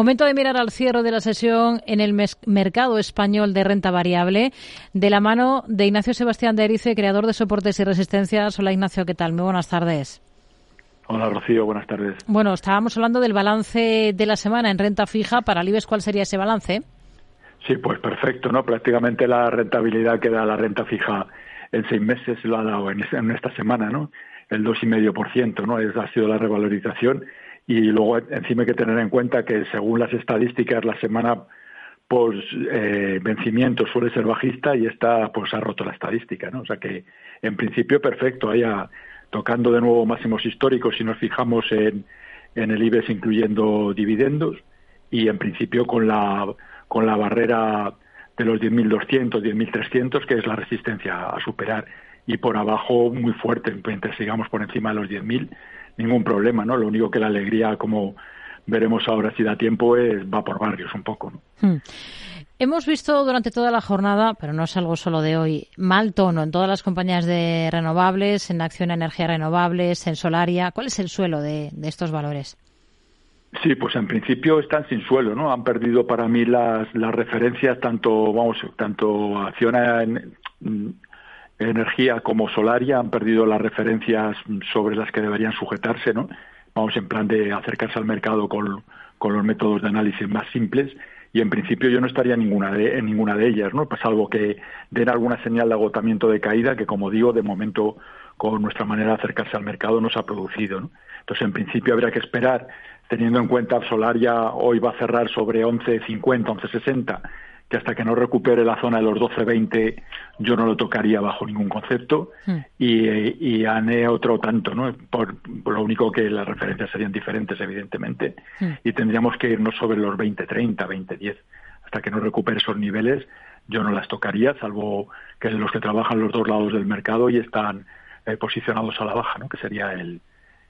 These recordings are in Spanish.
Momento de mirar al cierre de la sesión en el mercado español de renta variable, de la mano de Ignacio Sebastián de Erice, creador de soportes y resistencias. Hola Ignacio, ¿qué tal? Muy buenas tardes. Hola Rocío, buenas tardes. Bueno, estábamos hablando del balance de la semana en renta fija. Para Libes, ¿cuál sería ese balance? Sí, pues perfecto, ¿no? Prácticamente la rentabilidad que da la renta fija en seis meses lo ha dado en, esta semana, ¿no? El 2,5%, ¿no? Es, ha sido la revalorización y luego encima hay que tener en cuenta que según las estadísticas la semana por eh, vencimiento suele ser bajista y esta pues ha roto la estadística, ¿no? O sea que en principio perfecto, haya tocando de nuevo máximos históricos si nos fijamos en, en el IBEX incluyendo dividendos y en principio con la con la barrera de los 10.200, 10.300, que es la resistencia a superar, y por abajo muy fuerte, mientras sigamos por encima de los 10.000, ningún problema, ¿no? Lo único que la alegría, como veremos ahora si da tiempo, es va por barrios un poco, ¿no? Hmm. Hemos visto durante toda la jornada, pero no es algo solo de hoy, mal tono en todas las compañías de renovables, en acción a energías renovables, en solaria. ¿Cuál es el suelo de estos valores? Sí, pues en principio están sin suelo, ¿no? Han perdido para mí las, las referencias tanto, vamos, tanto Acciona en, energía como Solaria han perdido las referencias sobre las que deberían sujetarse, ¿no? Vamos en plan de acercarse al mercado con, con los métodos de análisis más simples y en principio yo no estaría en ninguna de, en ninguna de ellas, ¿no? Pues algo que den alguna señal de agotamiento de caída que, como digo, de momento con nuestra manera de acercarse al mercado no se ha producido, ¿no? Entonces, en principio habría que esperar teniendo en cuenta Solaria hoy va a cerrar sobre 11.50, 11.60, que hasta que no recupere la zona de los 12.20 yo no lo tocaría bajo ningún concepto hmm. y, y ANE otro tanto, ¿no? Por, lo único que las referencias serían diferentes, evidentemente, hmm. y tendríamos que irnos sobre los 20.30, 20.10. Hasta que no recupere esos niveles yo no las tocaría, salvo que los que trabajan los dos lados del mercado y están eh, posicionados a la baja, ¿no? Que sería el,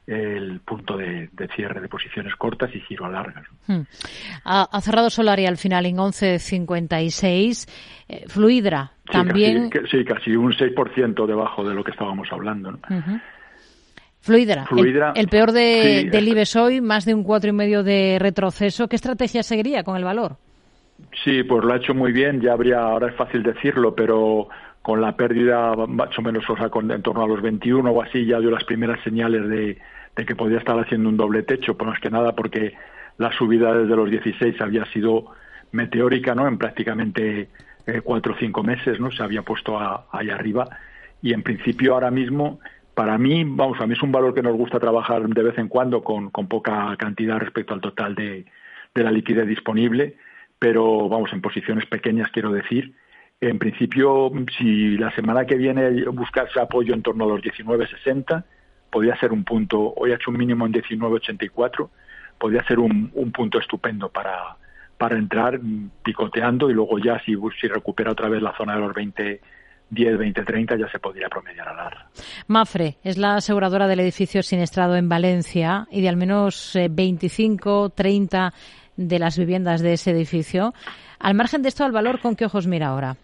el punto de, cierre de posiciones cortas y giro a largas. Hmm. Ha, cerrado Solari al final en 11.56. Eh, Fluidra también. sí, casi un 6% debajo de lo que estábamos hablando. Fluidra, el, peor de, del IBEX hoy, más de un cuatro y medio de retroceso. ¿Qué estrategia seguiría con el valor? Sí, pues lo ha hecho muy bien. Ya habría, ahora es fácil decirlo, pero con la pérdida más o menos, o sea, con, en torno a los 21 o así, ya dio las primeras señales de, de que podía estar haciendo un doble techo, pues más que nada porque la subida desde los 16 había sido meteórica, ¿no? En prácticamente eh, cuatro o cinco meses, ¿no? Se había puesto ahí arriba y en principio ahora mismo, para mí, vamos, a mí es un valor que nos gusta trabajar de vez en cuando con, con poca cantidad respecto al total de, de la liquidez disponible, pero vamos, en posiciones pequeñas quiero decir, en principio, si la semana que viene buscarse apoyo en torno a los 19.60, podría ser un punto, hoy ha hecho un mínimo en 19.84, podría ser un, un punto estupendo para, para entrar picoteando y luego ya si, si recupera otra vez la zona de los 20, 10, 20, 30 ya se podría promediar a larga. Mafre es la aseguradora del edificio siniestrado en Valencia y de al menos 25, eh, 30 de las viviendas de ese edificio. Al margen de esto, al valor, ¿con qué ojos mira ahora?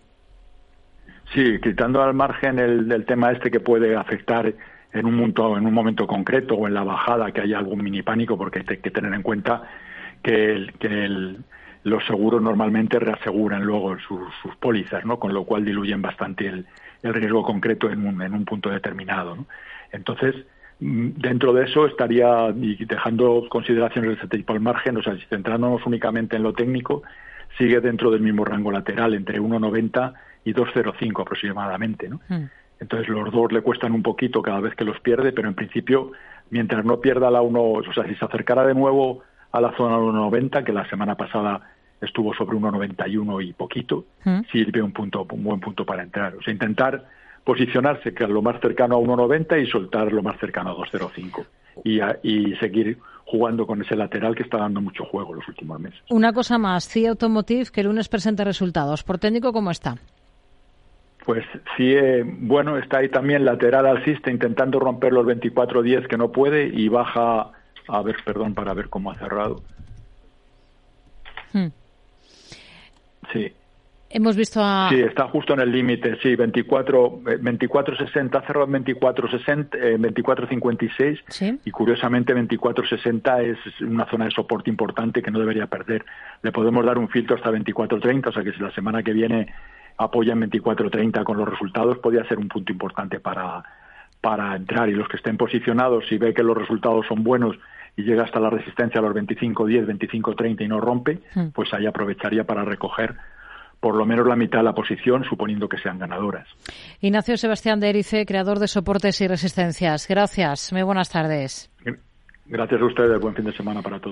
Sí, quitando al margen el, el tema este que puede afectar en un, momento, en un momento concreto o en la bajada que haya algún mini pánico, porque hay que tener en cuenta que, que los seguros normalmente reaseguran luego sus, pólizas, ¿no? con lo cual diluyen bastante el, riesgo concreto en un, en un punto determinado. Entonces, mm, dentro de eso estaría, y dejando consideraciones de ese tipo al margen, o sea, si centrándonos únicamente en lo técnico, sigue dentro del mismo rango lateral, entre 1,90 y 2,05 aproximadamente. ¿no? Hmm. Entonces los dos le cuestan un poquito cada vez que los pierde, pero en principio, mientras no pierda la 1, o sea, si se acercara de nuevo a la zona 1.90, que la semana pasada estuvo sobre 1.91 y poquito, mm. sí ve un punto, un buen punto para entrar. O sea, intentar posicionarse que lo más cercano a 1.90 y soltar lo más cercano a 2.05 y, y seguir jugando con ese lateral que está dando mucho juego los últimos meses. Una cosa más, CIA Automotive, que el lunes presenta resultados. ¿Por técnico cómo está? pues sí, eh, bueno, está ahí también lateral alcista intentando romper los 24-10 que no puede y baja, a ver, perdón, para ver cómo ha cerrado. Hmm. Sí. Hemos visto a... Sí, está justo en el límite, sí, 24, 24.60, ha cerrado en 24.60, eh, 24.56 ¿Sí? y curiosamente 24.60 es una zona de soporte importante que no debería perder. Le podemos dar un filtro hasta 24.30, o sea que si la semana que viene apoya en 24.30 con los resultados, podría ser un punto importante para, para entrar. Y los que estén posicionados, si ve que los resultados son buenos y llega hasta la resistencia a los 25.10, 25.30 y no rompe, Mm. pues ahí aprovecharía para recoger por lo menos la mitad de la posición, suponiendo que sean ganadoras. Ignacio Sebastián de Erice, creador de soportes y resistencias. Gracias. Muy buenas tardes. Gracias a ustedes. Buen fin de semana para todos.